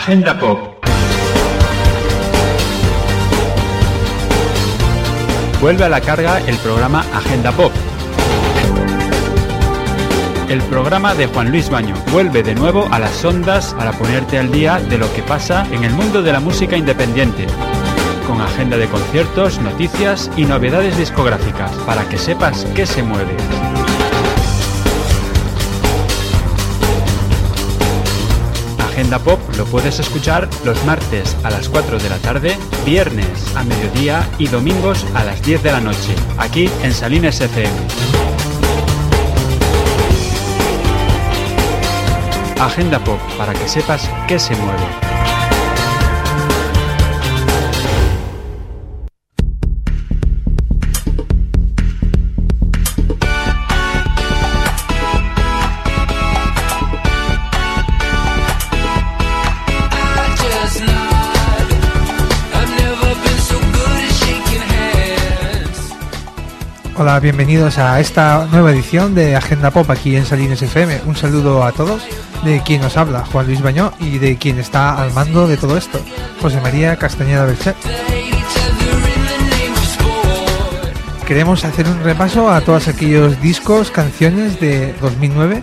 Agenda Pop. Vuelve a la carga el programa Agenda Pop. El programa de Juan Luis Baño vuelve de nuevo a las ondas para ponerte al día de lo que pasa en el mundo de la música independiente con agenda de conciertos, noticias y novedades discográficas para que sepas qué se mueve. Agenda Pop lo puedes escuchar los martes a las 4 de la tarde, viernes a mediodía y domingos a las 10 de la noche, aquí en Salines FM. Agenda Pop para que sepas qué se mueve. Hola, bienvenidos a esta nueva edición de Agenda Pop aquí en Salines FM. Un saludo a todos de quien nos habla, Juan Luis Bañó, y de quien está al mando de todo esto, José María Castañeda Belchet. Queremos hacer un repaso a todos aquellos discos, canciones de 2009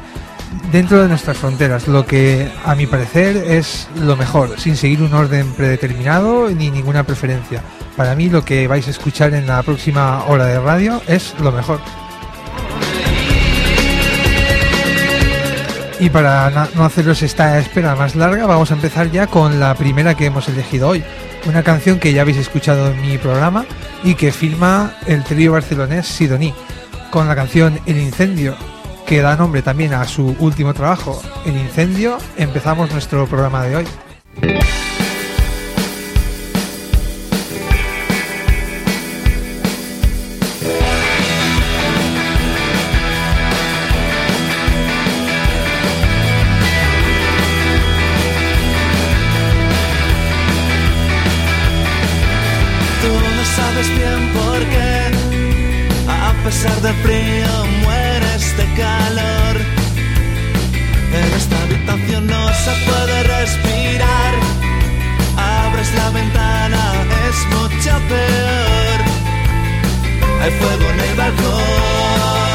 dentro de nuestras fronteras, lo que a mi parecer es lo mejor, sin seguir un orden predeterminado ni ninguna preferencia. Para mí lo que vais a escuchar en la próxima hora de radio es lo mejor. Y para no haceros esta espera más larga, vamos a empezar ya con la primera que hemos elegido hoy. Una canción que ya habéis escuchado en mi programa y que filma el trío barcelonés Sidoní, con la canción El Incendio, que da nombre también a su último trabajo, El Incendio, empezamos nuestro programa de hoy. de frío, mueres de este calor. En esta habitación no se puede respirar. Abres la ventana, es mucho peor. Hay fuego en el balcón.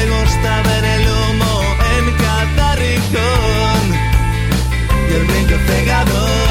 le gusta ver el humo en cada rincón y el brillo cegador.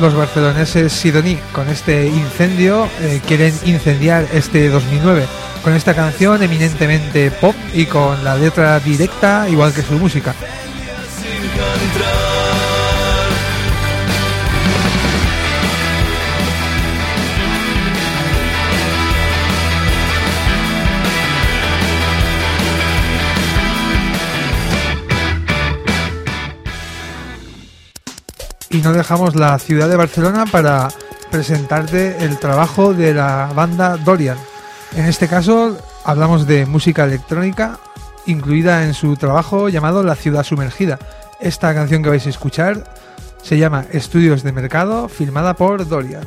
Los barceloneses Sidoní con este incendio eh, quieren incendiar este 2009 con esta canción eminentemente pop y con la letra directa igual que su música. Y no dejamos la ciudad de Barcelona para presentarte el trabajo de la banda Dorian. En este caso hablamos de música electrónica incluida en su trabajo llamado La ciudad sumergida. Esta canción que vais a escuchar se llama Estudios de Mercado, filmada por Dorian.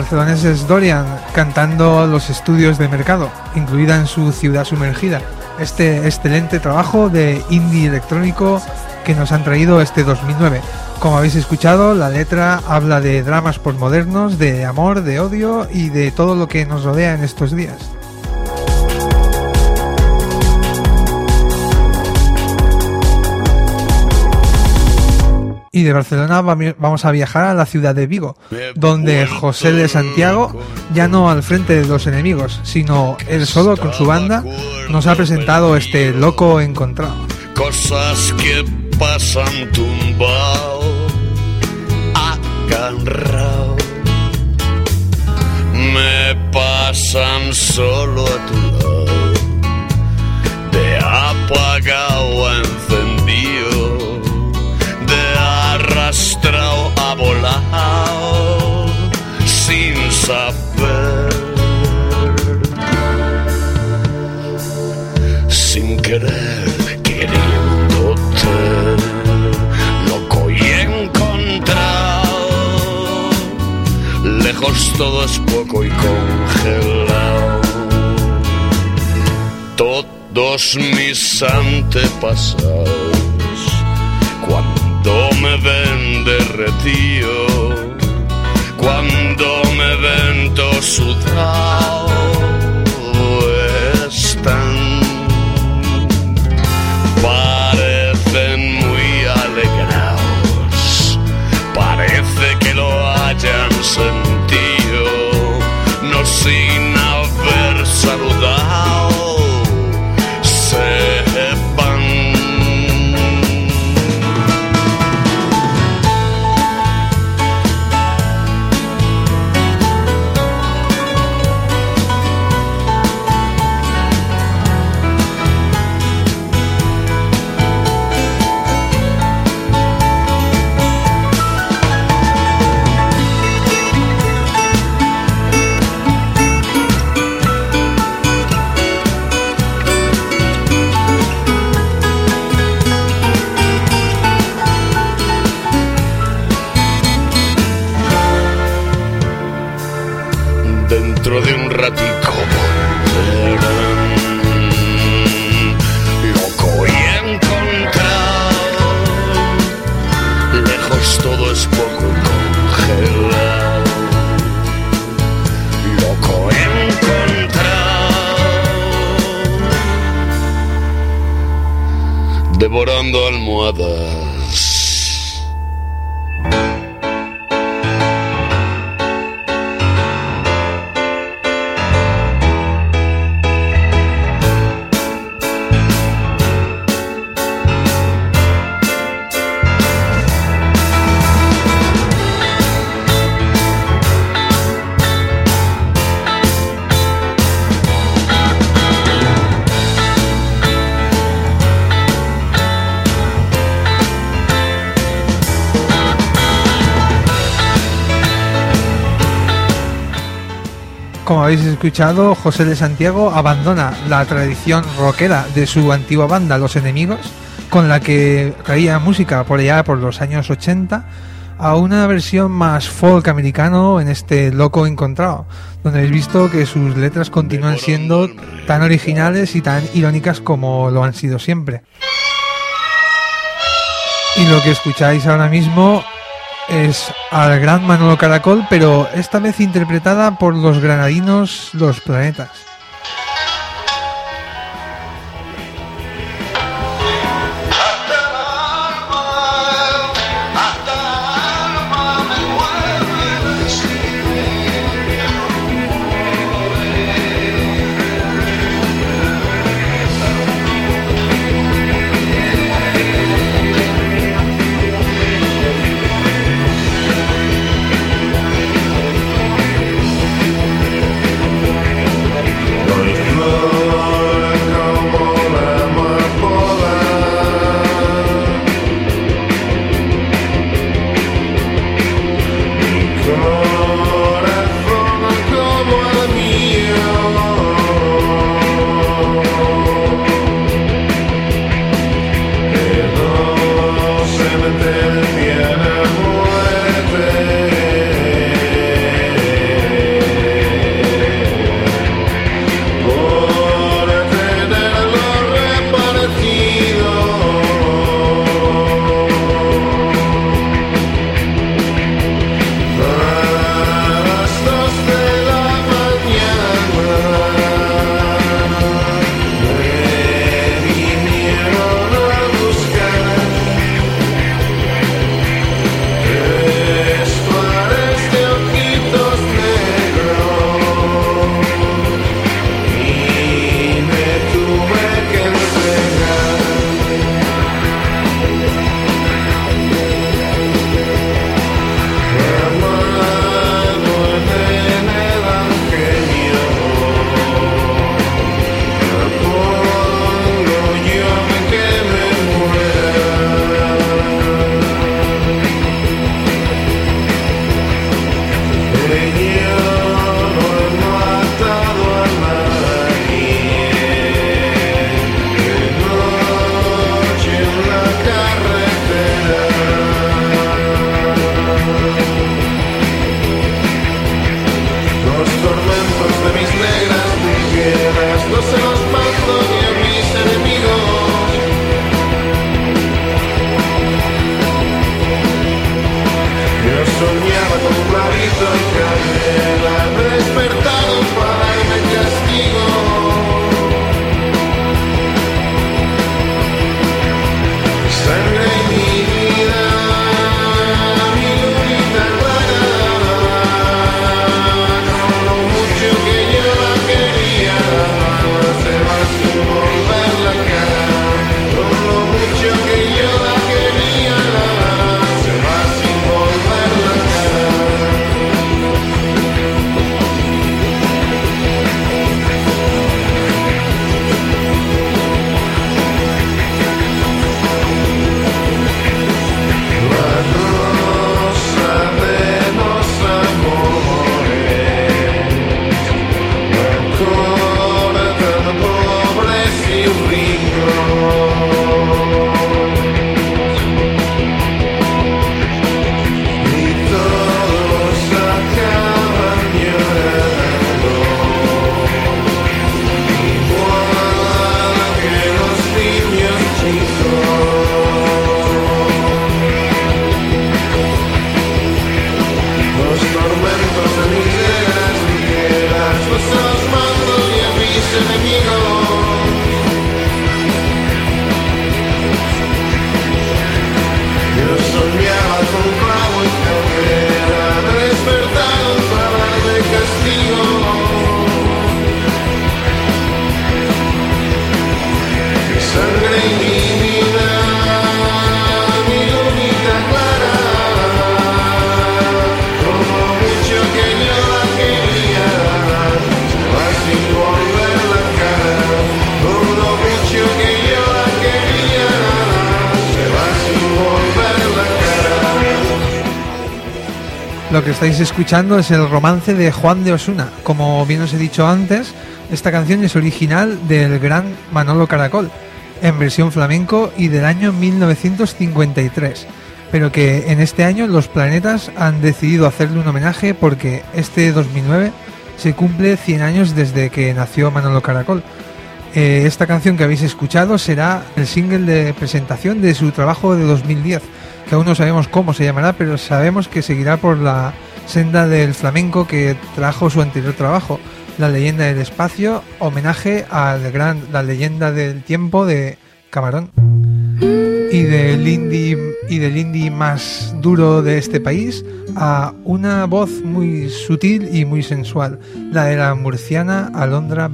Barceloneses Dorian cantando los estudios de mercado, incluida en su ciudad sumergida. Este excelente trabajo de indie electrónico que nos han traído este 2009. Como habéis escuchado, la letra habla de dramas postmodernos, de amor, de odio y de todo lo que nos rodea en estos días. Y de Barcelona vamos a viajar a la ciudad de Vigo, donde José de Santiago, ya no al frente de los enemigos, sino él solo con su banda, nos ha presentado este loco encontrado. Cosas que pasan tumbado, agarrado, me pasan solo a tu lado, de apagado a sin querer loco y encontrado. Lejos todo es poco y congelado. Todos mis antepasados, cuando me ven derretido, cuando me ven todo sudado, habéis escuchado, José de Santiago abandona la tradición rockera de su antigua banda Los Enemigos, con la que traía música por allá por los años 80, a una versión más folk americano en este Loco Encontrado, donde habéis visto que sus letras continúan siendo tan originales y tan irónicas como lo han sido siempre. Y lo que escucháis ahora mismo es al gran Manolo Caracol, pero esta vez interpretada por los granadinos Los Planetas. Estáis escuchando es el romance de Juan de Osuna. Como bien os he dicho antes, esta canción es original del gran Manolo Caracol, en versión flamenco y del año 1953, pero que en este año los planetas han decidido hacerle un homenaje porque este 2009 se cumple 100 años desde que nació Manolo Caracol. Eh, esta canción que habéis escuchado será el single de presentación de su trabajo de 2010, que aún no sabemos cómo se llamará, pero sabemos que seguirá por la senda del flamenco que trajo su anterior trabajo, La leyenda del espacio, homenaje al gran La leyenda del tiempo de Camarón. Y del indie y del indie más duro de este país a una voz muy sutil y muy sensual, la de la murciana Alondra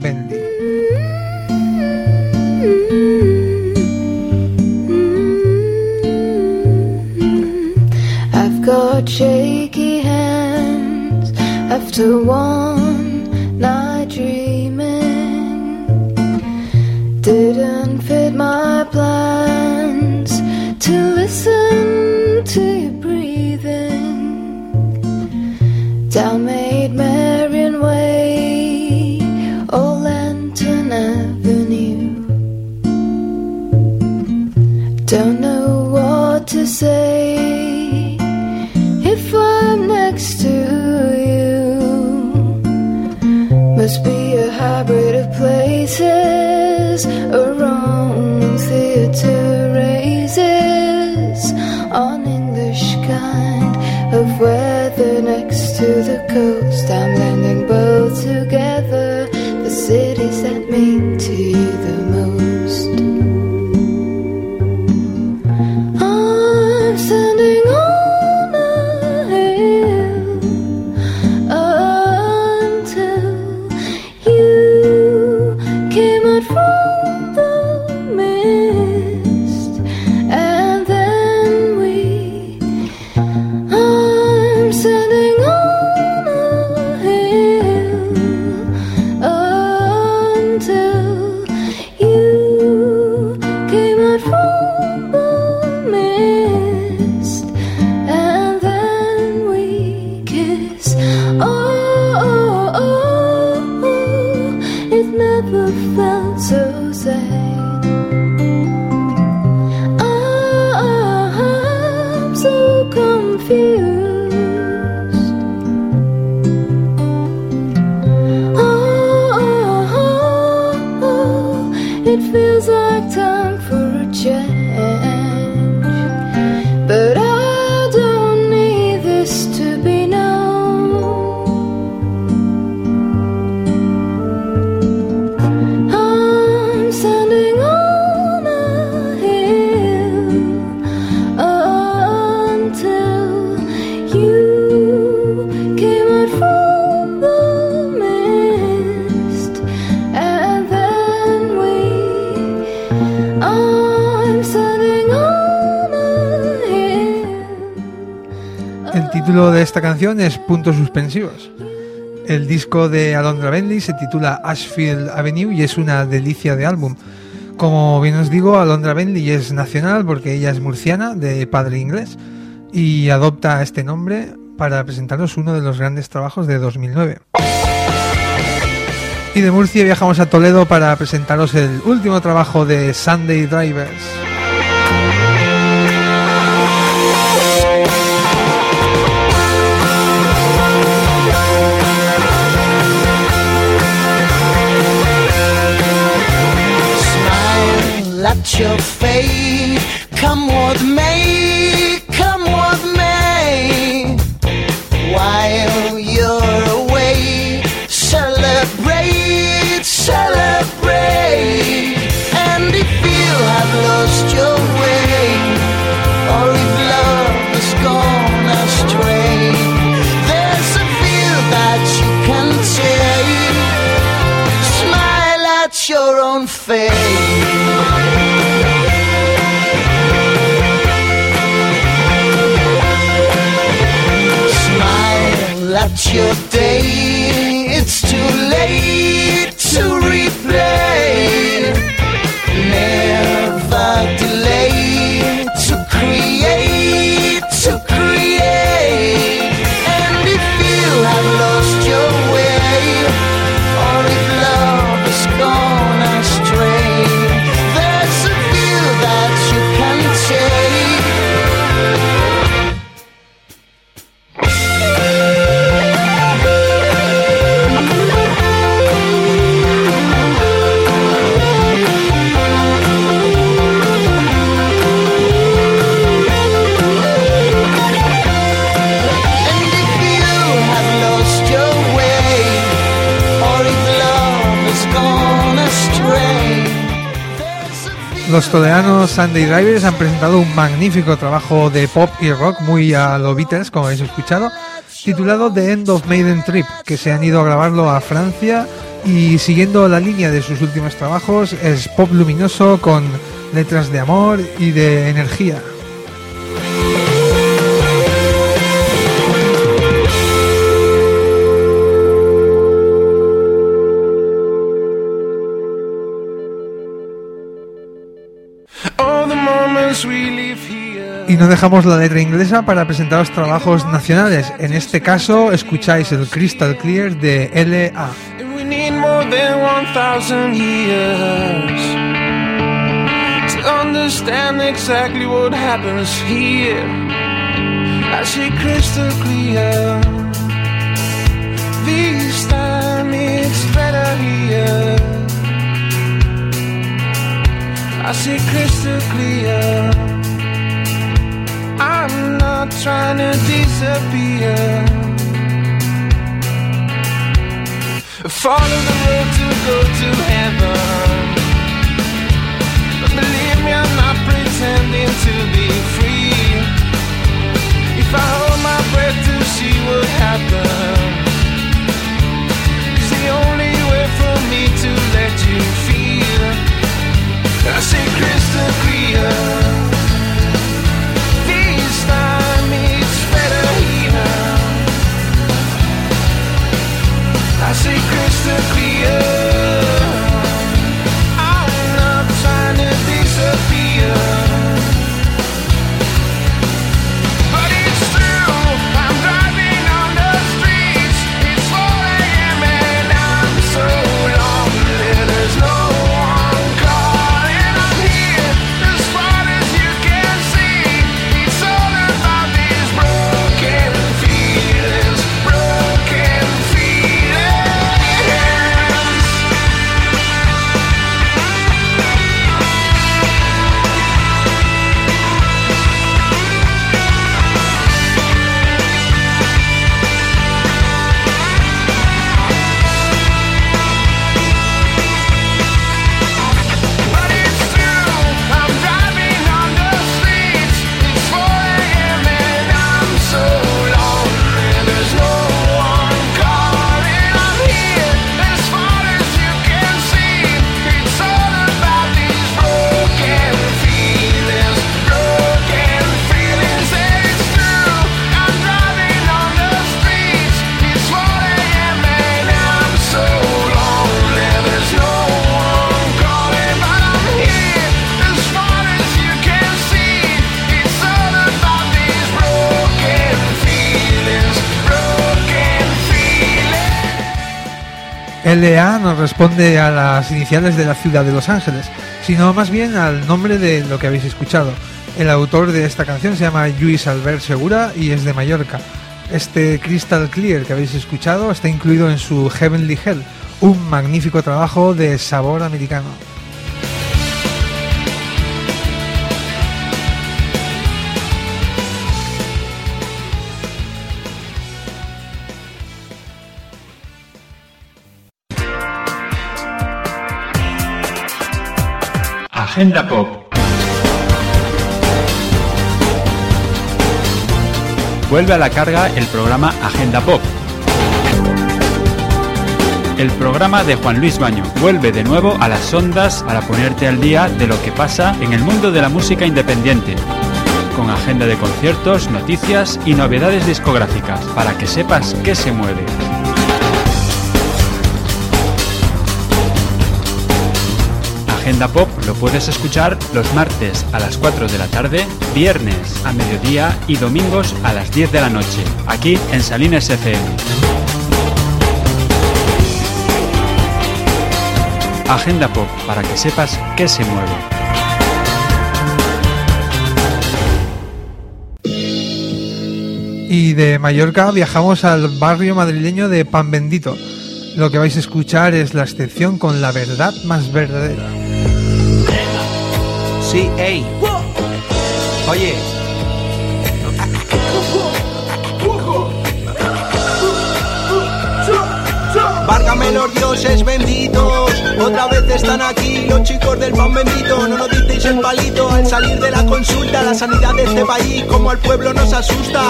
hands after one night dreaming. Didn't fit my plans to listen to your breathing. Down Maid Marian so sad. Título de esta canción es Puntos Suspensivos. El disco de Alondra Bentley se titula Ashfield Avenue y es una delicia de álbum. Como bien os digo, Alondra Bentley es nacional porque ella es murciana, de padre inglés, y adopta este nombre para presentaros uno de los grandes trabajos de 2009. Y de Murcia viajamos a Toledo para presentaros el último trabajo de Sunday Drivers. Your fate. Come what may, your Los toledanos Sunday Drivers han presentado un magnífico trabajo de pop y rock muy a lo Beatles, como habéis escuchado, titulado The End of Maiden Trip, que se han ido a grabarlo a Francia y siguiendo la línea de sus últimos trabajos es pop luminoso con letras de amor y de energía. Y no dejamos la letra inglesa para presentaros trabajos nacionales. En este caso escucháis el Crystal Clear de LA. And we need more than 1,000 years to understand exactly what happens here. I see crystal clear. This time it's better here. I see crystal clear. I'm not trying to disappear. Follow the road to go to heaven. But believe me, I'm not pretending to be free. If I hold my breath to see what happens, it's the only way for me to let you feel. I see crystal clear. See crystal clear. LA no responde a las iniciales de la ciudad de Los Ángeles, sino más bien al nombre de lo que habéis escuchado. El autor de esta canción se llama Luis Albert Segura y es de Mallorca. Este Crystal Clear que habéis escuchado está incluido en su Heavenly Hell, un magnífico trabajo de sabor americano. Agenda Pop. Vuelve a la carga el programa Agenda Pop. El programa de Juan Luis Baño vuelve de nuevo a las ondas para ponerte al día de lo que pasa en el mundo de la música independiente. Con agenda de conciertos, noticias y novedades discográficas para que sepas qué se mueve. Agenda Pop lo puedes escuchar los martes a las 4 de la tarde, viernes a mediodía y domingos a las 10 de la noche, aquí en Salines FM. Agenda Pop para que sepas qué se mueve. Y de Mallorca viajamos al barrio madrileño de Pan Bendito. Lo que vais a escuchar es la excepción con la verdad más verdadera. Sí, ey. Oye. Válgame los dioses benditos, Otra vez están aquí los chicos del pan bendito. No nos disteis el palito al salir de la consulta. La sanidad de este país, como al pueblo nos asusta.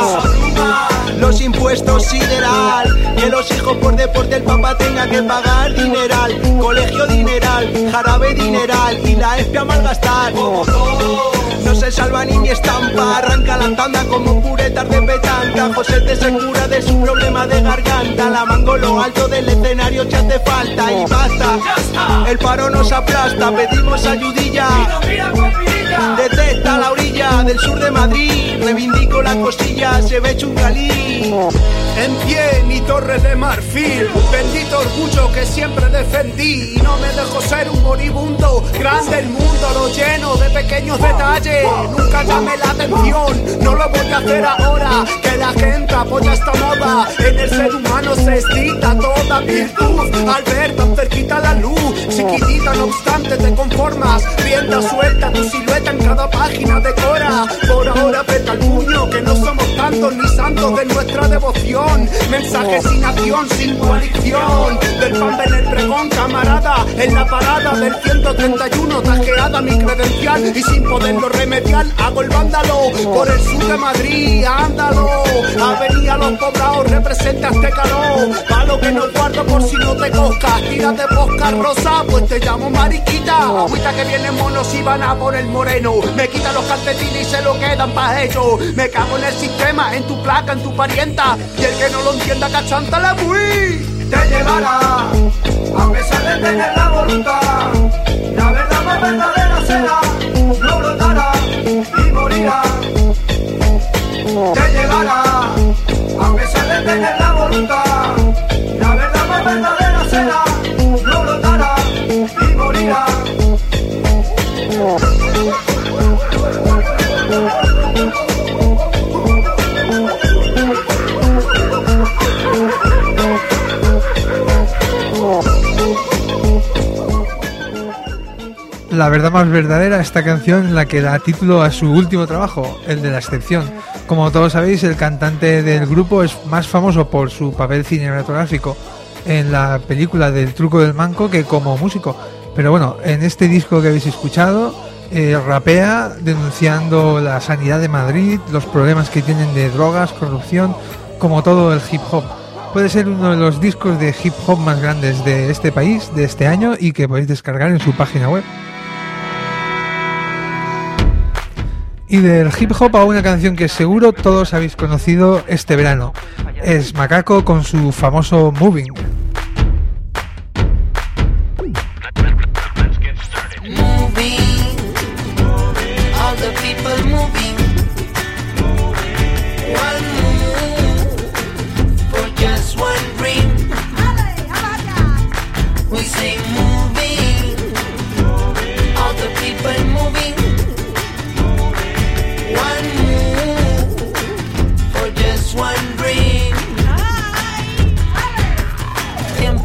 Los impuestos sideral. Que los hijos por deporte el papá tenga que pagar dineral. Colegio dineral, jarabe dineral. Y la espia malgastar. No se salva ni mi estampa, arranca la tanda como puretas de petanca. José te se cura de su problema de garganta. La mango lo alto del escenario te hace falta y basta. El paro nos aplasta, pedimos ayudilla. Detecta la orilla del sur de Madrid, reivindico la costilla, se ve chungalí. En pie mi torre de marfil, bendito orgullo que siempre defendí y no me dejo ser un moribundo. Grande el mundo, lo lleno de pequeños detalles. Nunca llamé la atención, no lo voy a hacer ahora. Que la gente apoya esta moda. En el ser humano se excita toda virtud. Al ver tan cerquita la luz, chiquitita, no obstante te conformas. Rienda suelta tu silueta en cada página decora. Por ahora peta el puño que no somos tantos ni santos de nuestra devoción. Mensaje sin acción, sin coalición. Del pan en el pregón, camarada. En la parada del 131, tajeada mi credencial. Y sin poderlo remediar, hago el vándalo. Por el sur de Madrid, ándalo. Avenida Los Poblados, representa este calor. Palo que no guardo por si no te coscas. Tira de bosca rosa, pues te llamo mariquita. Agüita que vienen monos y van a por el moreno. Me quitan los calcetines y se lo quedan pa' ellos. Me cago en el sistema, en tu placa, en tu parienta. Y el que no lo entienda, cachanta la muy. Te llevará, a pesar de tener la voluntad. La verdad más verdadera será, no brotará y morirá. Te llevará, a pesar de tener la voluntad. La verdad más verdadera, esta canción la que da título a su último trabajo, el de la excepción. Como todos sabéis, el cantante del grupo es más famoso por su papel cinematográfico en la película del truco del manco que como músico. Pero bueno, en este disco que habéis escuchado, eh, rapea denunciando la sanidad de Madrid, los problemas que tienen de drogas, corrupción, como todo el hip hop. Puede ser uno de los discos de hip hop más grandes de este país, de este año, y que podéis descargar en su página web. Y del hip hop a una canción que seguro todos habéis conocido este verano. Es Macaco con su famoso Moving.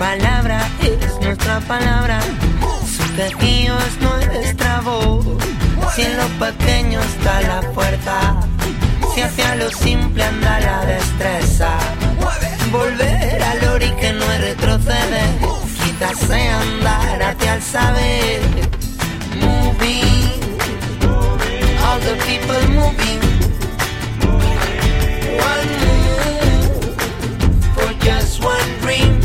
Palabra es nuestra palabra, su quejío voz. Si en lo pequeño está la fuerza, si hacia lo simple anda la destreza. Volver al ori que no es retroceder, quizás sea andar hacia el saber. Moving, all the people moving. One move for just one dream.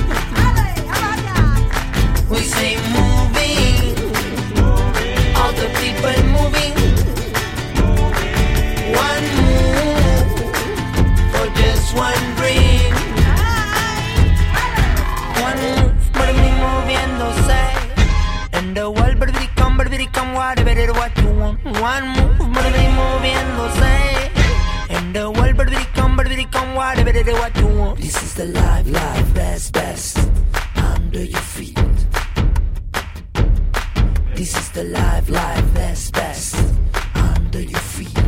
This is the life, life, best, best. Under your feet. This is the life, life, best, best. Under your feet.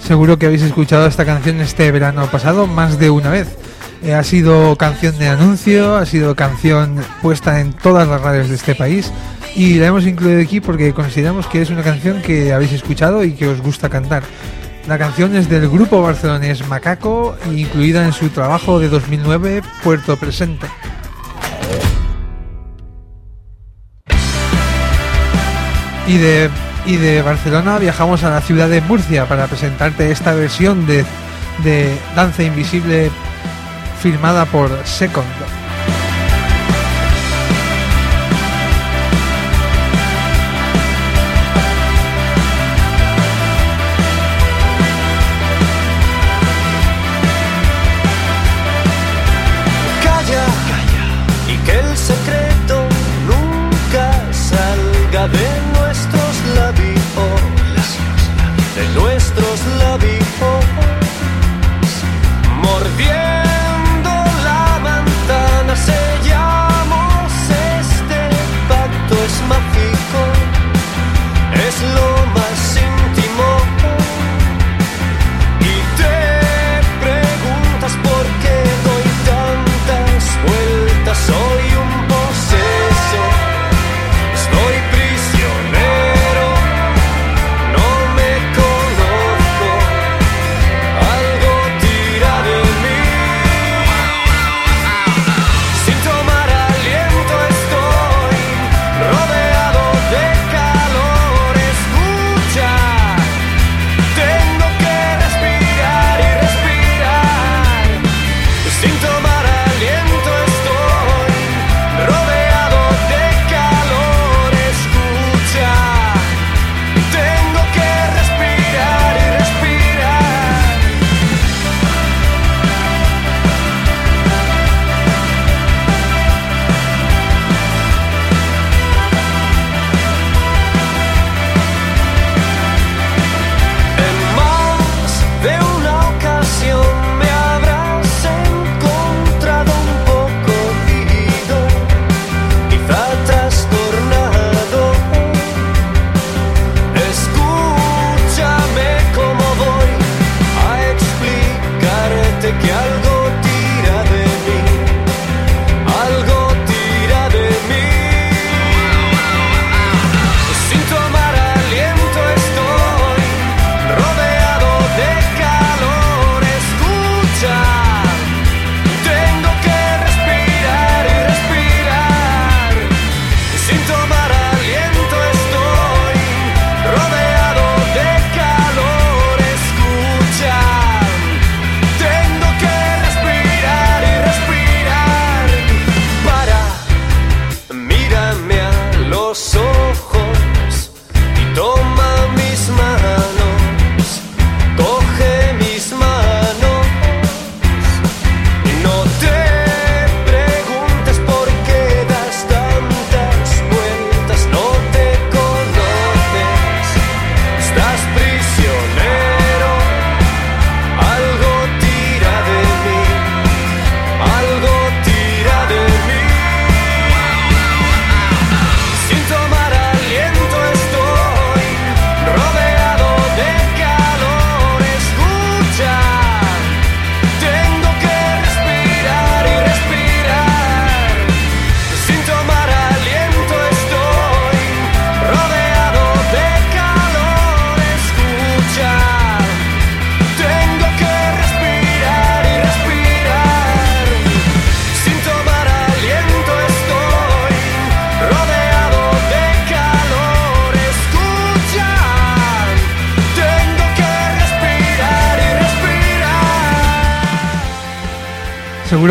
Seguro que habéis escuchado esta canción este verano pasado más de una vez. Eh, ha sido canción de anuncio, ha sido canción puesta en todas las radios de este país y la hemos incluido aquí porque consideramos que es una canción que habéis escuchado y que os gusta cantar. La canción es del grupo barcelonés Macaco, incluida en su trabajo de 2009 Puerto Presente. Y de, y de Barcelona viajamos a la ciudad de Murcia para presentarte esta versión de, de Danza Invisible firmada por Second.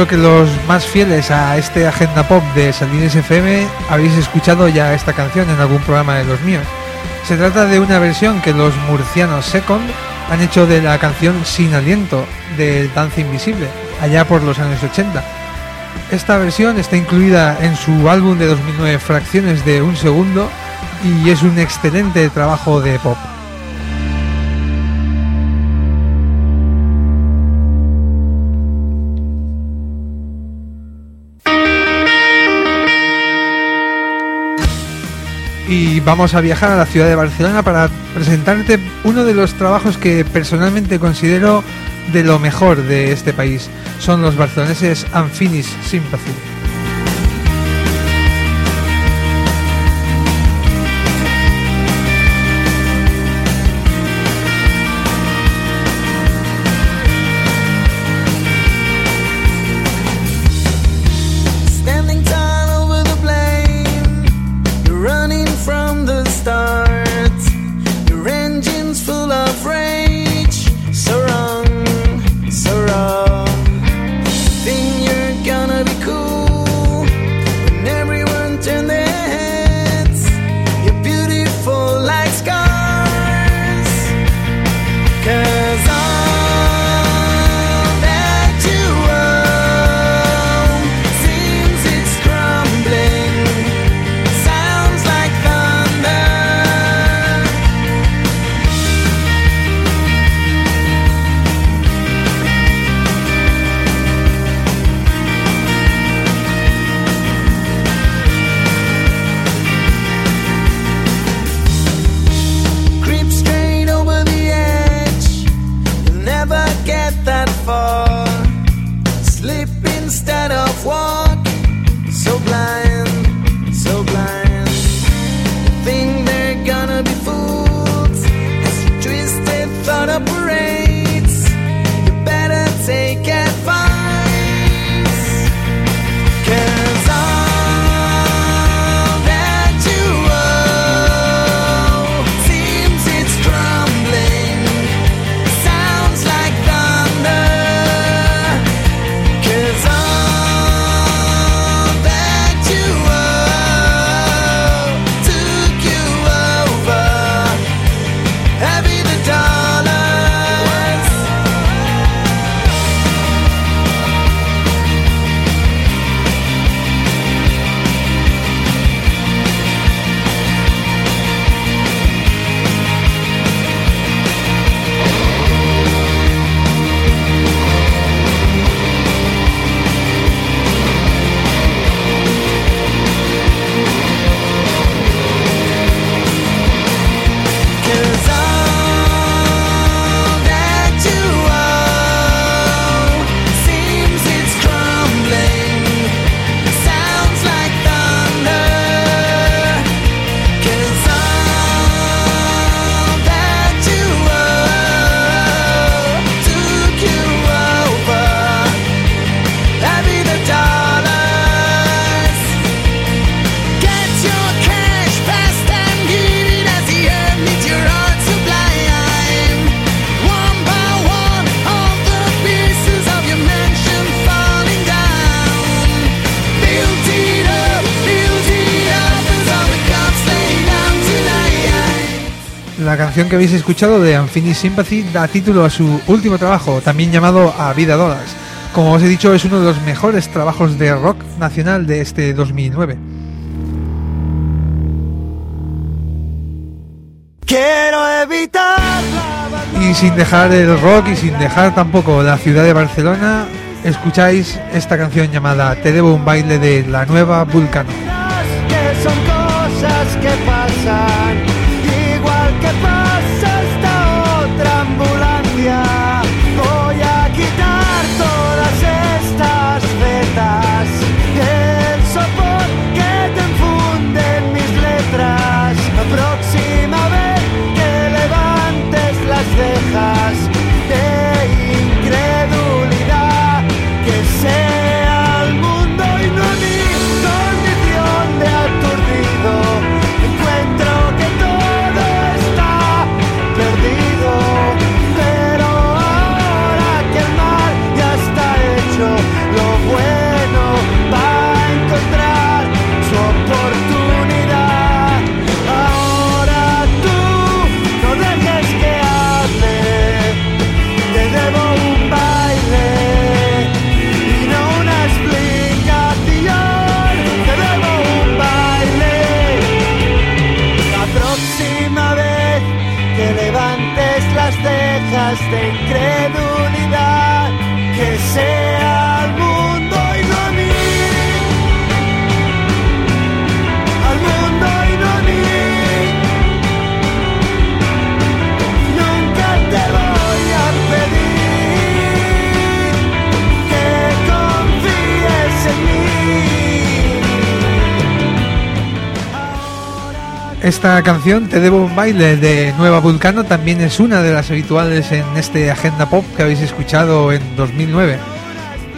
Seguro que los más fieles a este agenda pop de Salines FM habéis escuchado ya esta canción en algún programa de los míos. Se trata de una versión que los murcianos Second han hecho de la canción Sin Aliento de Danza Invisible, allá por los años 80. Esta versión está incluida en su álbum de 2009 Fracciones de un Segundo y es un excelente trabajo de pop. Y vamos a viajar a la ciudad de Barcelona para presentarte uno de los trabajos que personalmente considero de lo mejor de este país. Son los barceloneses Unfinished Sympathy. Canción que habéis escuchado de Unfinished Sympathy da título a su último trabajo, también llamado A Vida Dólares. Como os he dicho, es uno de los mejores trabajos de rock nacional de este 2009. Quiero evitar Y sin dejar el rock y sin dejar tampoco la ciudad de Barcelona, escucháis esta canción llamada Te debo un baile de la nueva Vulcano. que son cosas que pasan, Esta canción, Te debo un baile de Nueva Vulcano, también es una de las habituales en este Agenda Pop que habéis escuchado en 2009.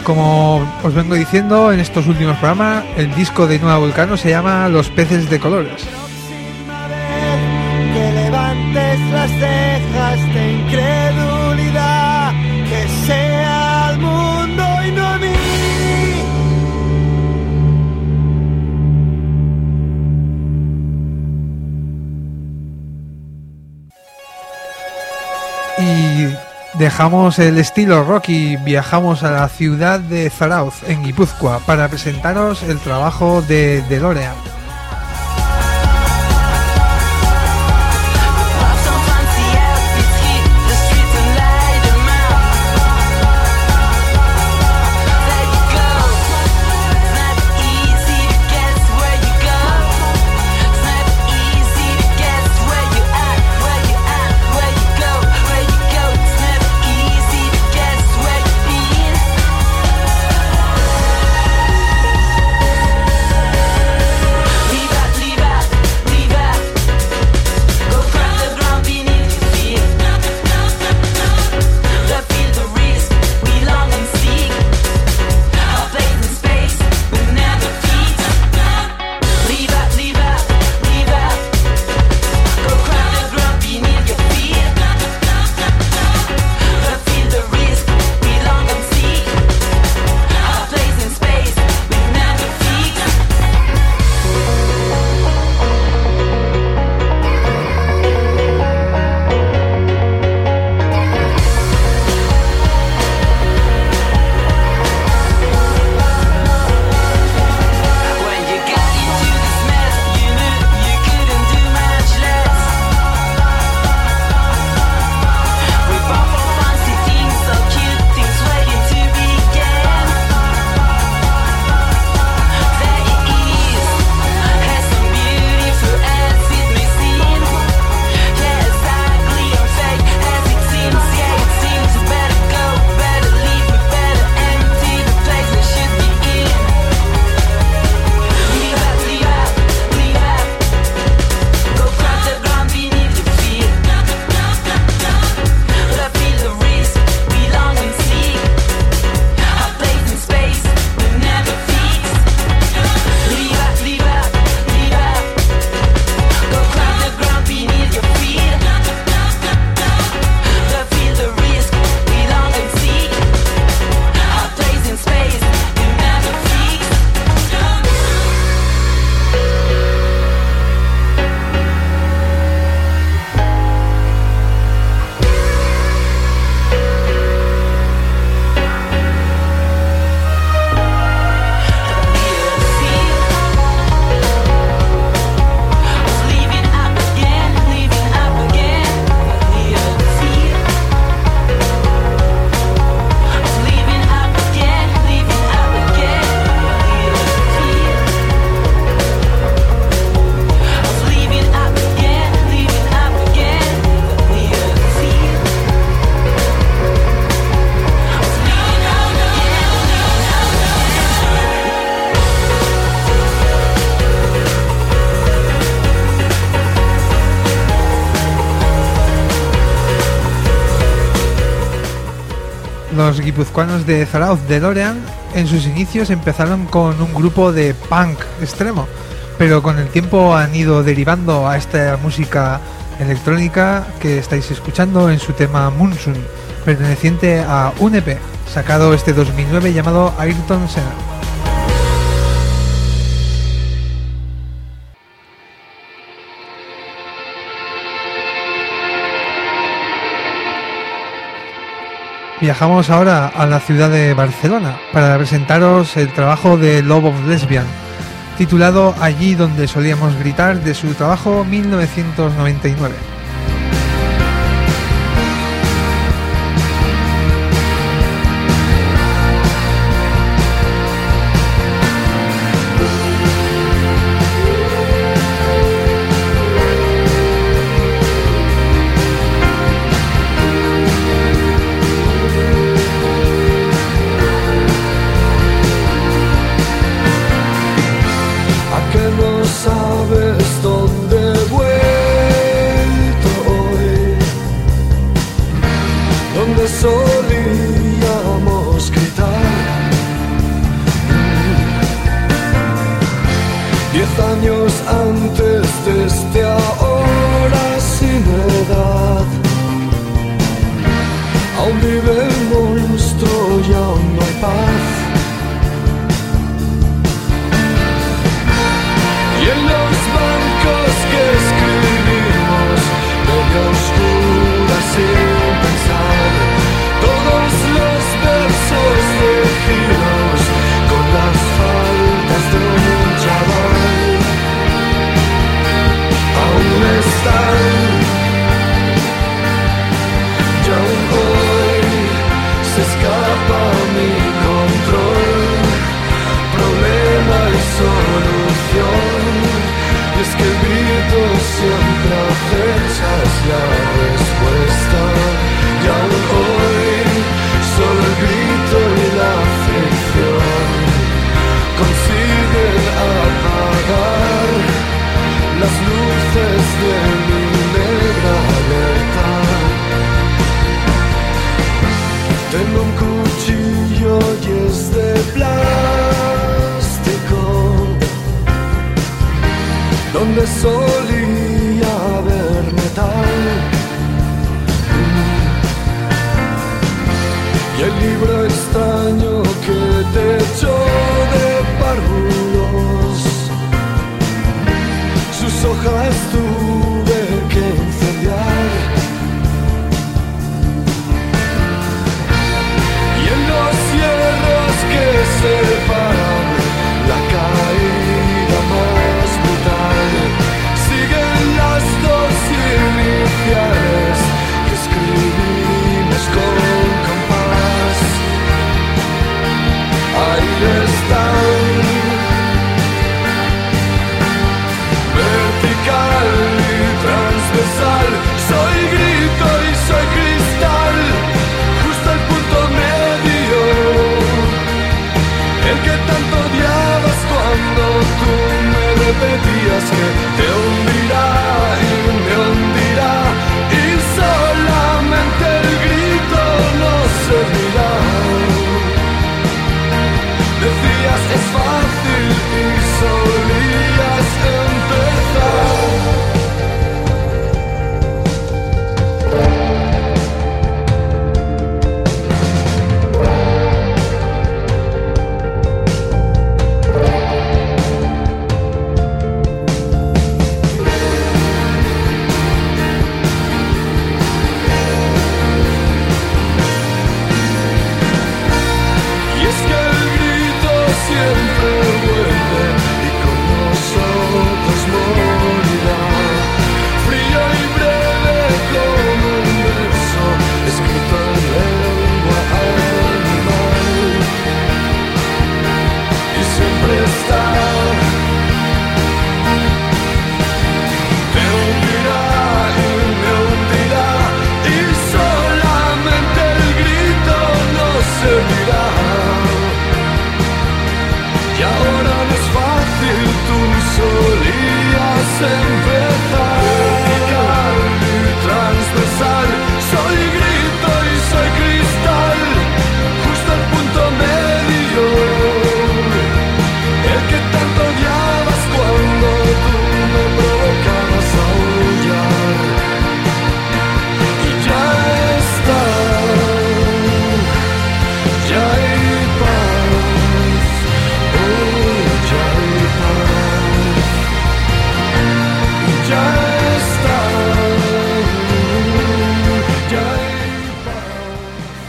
Como os vengo diciendo en estos últimos programas, el disco de Nueva Vulcano se llama Los peces de colores. Dejamos el estilo rock y viajamos a la ciudad de Zarauz, en Guipúzcoa, para presentaros el trabajo de DeLorean. Guipuzcoanos de Zarauz de Lorean en sus inicios empezaron con un grupo de punk extremo, pero con el tiempo han ido derivando a esta música electrónica que estáis escuchando en su tema Moonsun, perteneciente a un EP sacado este 2009 llamado Ayrton Senna. Viajamos ahora a la ciudad de Barcelona para presentaros el trabajo de Love of Lesbian, titulado Allí donde solíamos gritar de su trabajo 1999.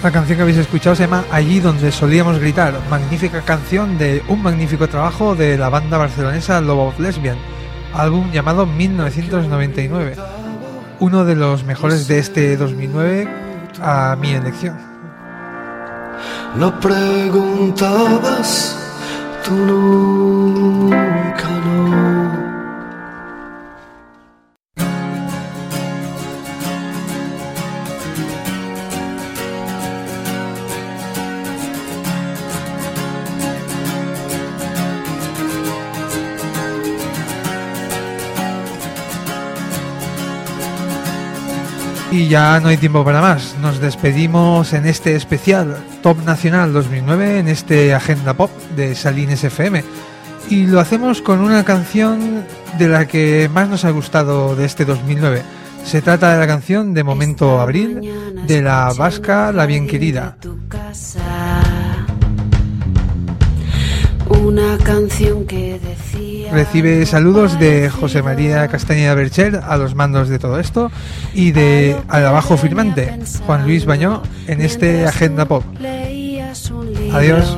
La canción que habéis escuchado se llama Allí donde solíamos gritar, magnífica canción de un magnífico trabajo de la banda barcelonesa Love of Lesbian, álbum llamado 1999, uno de los mejores de este 2009 a mi elección. No preguntabas, nunca Y ya no hay tiempo para más. Nos despedimos en este especial Top Nacional 2009 en este Agenda Pop de Salines FM. Y lo hacemos con una canción de la que más nos ha gustado de este 2009. Se trata de la canción de Momento Abril de la vasca La Bien Querida. Una canción que decía. Recibe saludos de José María Castañeda Bercher a los mandos de todo esto y de al abajo firmante Juan Luis Bañó en este Agenda Pop. Adiós.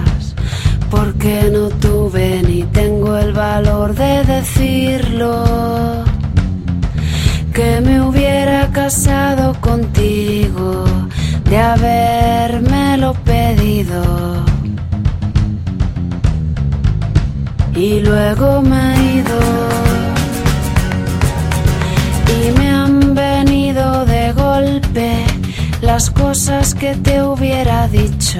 porque no tuve ni tengo el valor de decirlo. Que me hubiera casado contigo, de habérmelo pedido. Y luego me he ido. Y me han venido de golpe las cosas que te hubiera dicho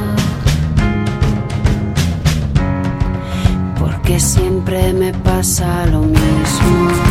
Porque siempre me pasa lo mismo.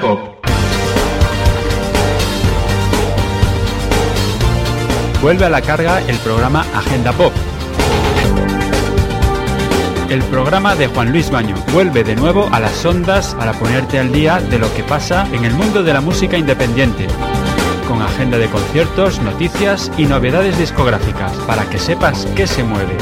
Pop. Vuelve a la carga el programa Agenda Pop. El programa de Juan Luis Baño vuelve de nuevo a las ondas para ponerte al día de lo que pasa en el mundo de la música independiente. Con agenda de conciertos, noticias y novedades discográficas para que sepas qué se mueve.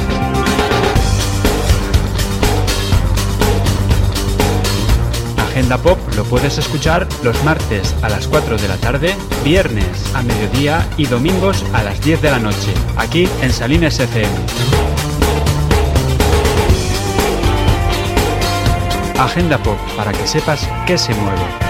Agenda Pop lo puedes escuchar los martes a las 4 de la tarde, viernes a mediodía y domingos a las 10 de la noche, aquí en Salines FM. Agenda Pop, para que sepas qué se mueve.